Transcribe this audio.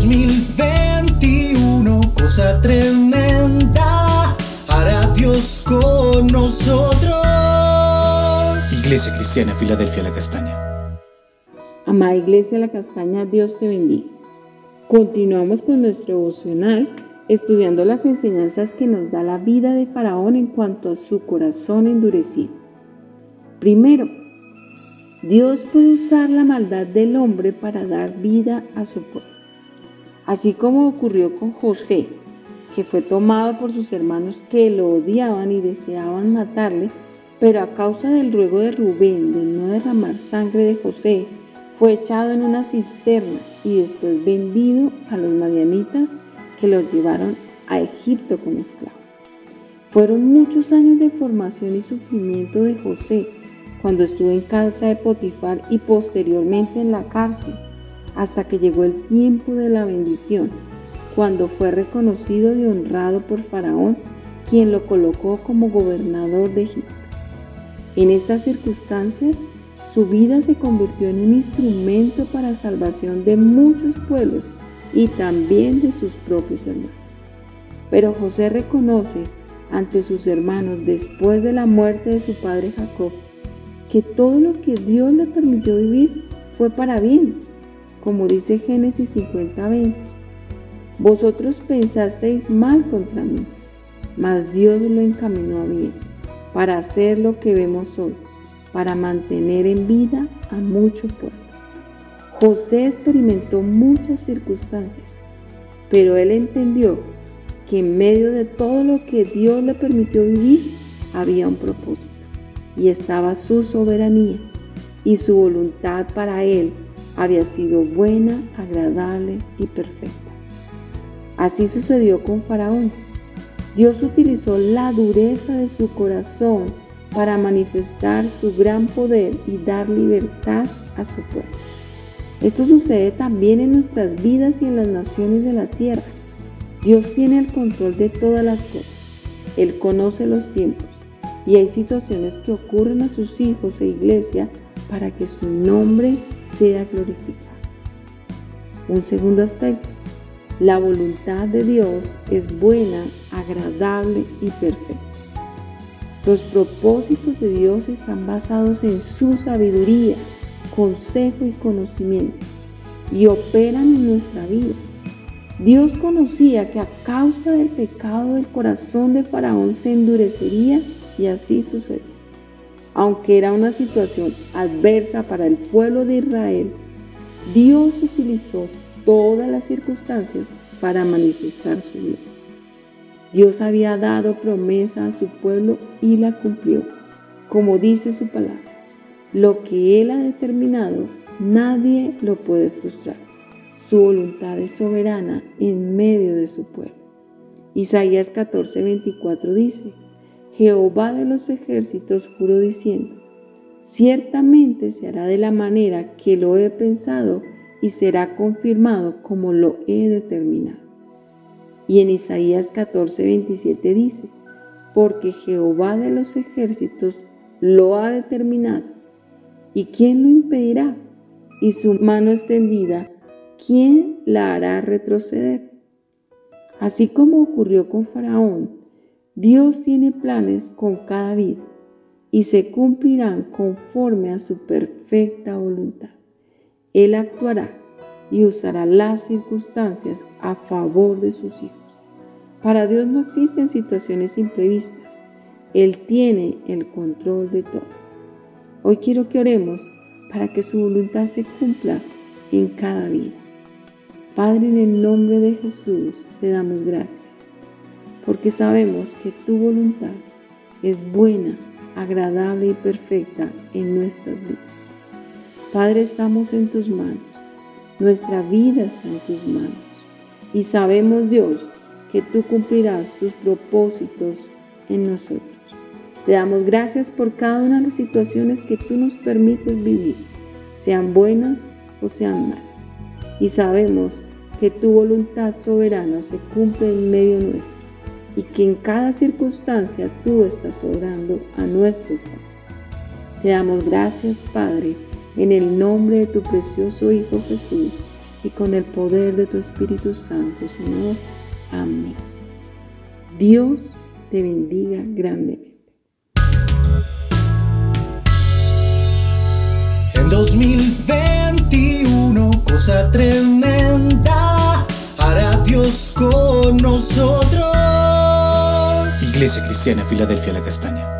2021, cosa tremenda, hará Dios con nosotros. Iglesia Cristiana, Filadelfia, La Castaña. Amada Iglesia La Castaña, Dios te bendiga. Continuamos con nuestro devocional estudiando las enseñanzas que nos da la vida de Faraón en cuanto a su corazón endurecido. Primero, Dios puede usar la maldad del hombre para dar vida a su pueblo. Así como ocurrió con José, que fue tomado por sus hermanos que lo odiaban y deseaban matarle, pero a causa del ruego de Rubén de no derramar sangre de José, fue echado en una cisterna y después vendido a los madianitas que los llevaron a Egipto como esclavo. Fueron muchos años de formación y sufrimiento de José cuando estuvo en casa de Potifar y posteriormente en la cárcel, hasta que llegó el tiempo de la bendición, cuando fue reconocido y honrado por Faraón, quien lo colocó como gobernador de Egipto. En estas circunstancias, su vida se convirtió en un instrumento para salvación de muchos pueblos y también de sus propios hermanos. Pero José reconoce ante sus hermanos después de la muerte de su padre Jacob que todo lo que Dios le permitió vivir fue para bien, como dice Génesis 50:20. Vosotros pensasteis mal contra mí, mas Dios lo encaminó a bien, para hacer lo que vemos hoy, para mantener en vida a mucho pueblo. José experimentó muchas circunstancias, pero él entendió que en medio de todo lo que Dios le permitió vivir, había un propósito y estaba su soberanía y su voluntad para él había sido buena, agradable y perfecta. Así sucedió con Faraón. Dios utilizó la dureza de su corazón para manifestar su gran poder y dar libertad a su pueblo. Esto sucede también en nuestras vidas y en las naciones de la tierra. Dios tiene el control de todas las cosas. Él conoce los tiempos y hay situaciones que ocurren a sus hijos e iglesia para que su nombre sea glorificado. Un segundo aspecto. La voluntad de Dios es buena, agradable y perfecta. Los propósitos de Dios están basados en su sabiduría, consejo y conocimiento y operan en nuestra vida. Dios conocía que a causa del pecado del corazón de Faraón se endurecería y así sucedió. Aunque era una situación adversa para el pueblo de Israel, Dios utilizó todas las circunstancias para manifestar su gloria. Dios había dado promesa a su pueblo y la cumplió, como dice su palabra. Lo que Él ha determinado, nadie lo puede frustrar. Su voluntad es soberana en medio de su pueblo. Isaías 14:24 dice, Jehová de los ejércitos juró diciendo, ciertamente se hará de la manera que lo he pensado y será confirmado como lo he determinado. Y en Isaías 14:27 dice, porque Jehová de los ejércitos lo ha determinado ¿Y quién lo impedirá? Y su mano extendida, ¿quién la hará retroceder? Así como ocurrió con Faraón, Dios tiene planes con cada vida y se cumplirán conforme a su perfecta voluntad. Él actuará y usará las circunstancias a favor de sus hijos. Para Dios no existen situaciones imprevistas. Él tiene el control de todo. Hoy quiero que oremos para que su voluntad se cumpla en cada vida. Padre, en el nombre de Jesús te damos gracias, porque sabemos que tu voluntad es buena, agradable y perfecta en nuestras vidas. Padre, estamos en tus manos, nuestra vida está en tus manos y sabemos, Dios, que tú cumplirás tus propósitos en nosotros. Te damos gracias por cada una de las situaciones que tú nos permites vivir, sean buenas o sean malas. Y sabemos que tu voluntad soberana se cumple en medio nuestro y que en cada circunstancia tú estás obrando a nuestro favor. Te damos gracias, Padre, en el nombre de tu precioso Hijo Jesús, y con el poder de tu Espíritu Santo, Señor. Amén. Dios te bendiga grandemente. En 2021, cosa tremenda, hará Dios con nosotros. Iglesia Cristiana Filadelfia La Castaña.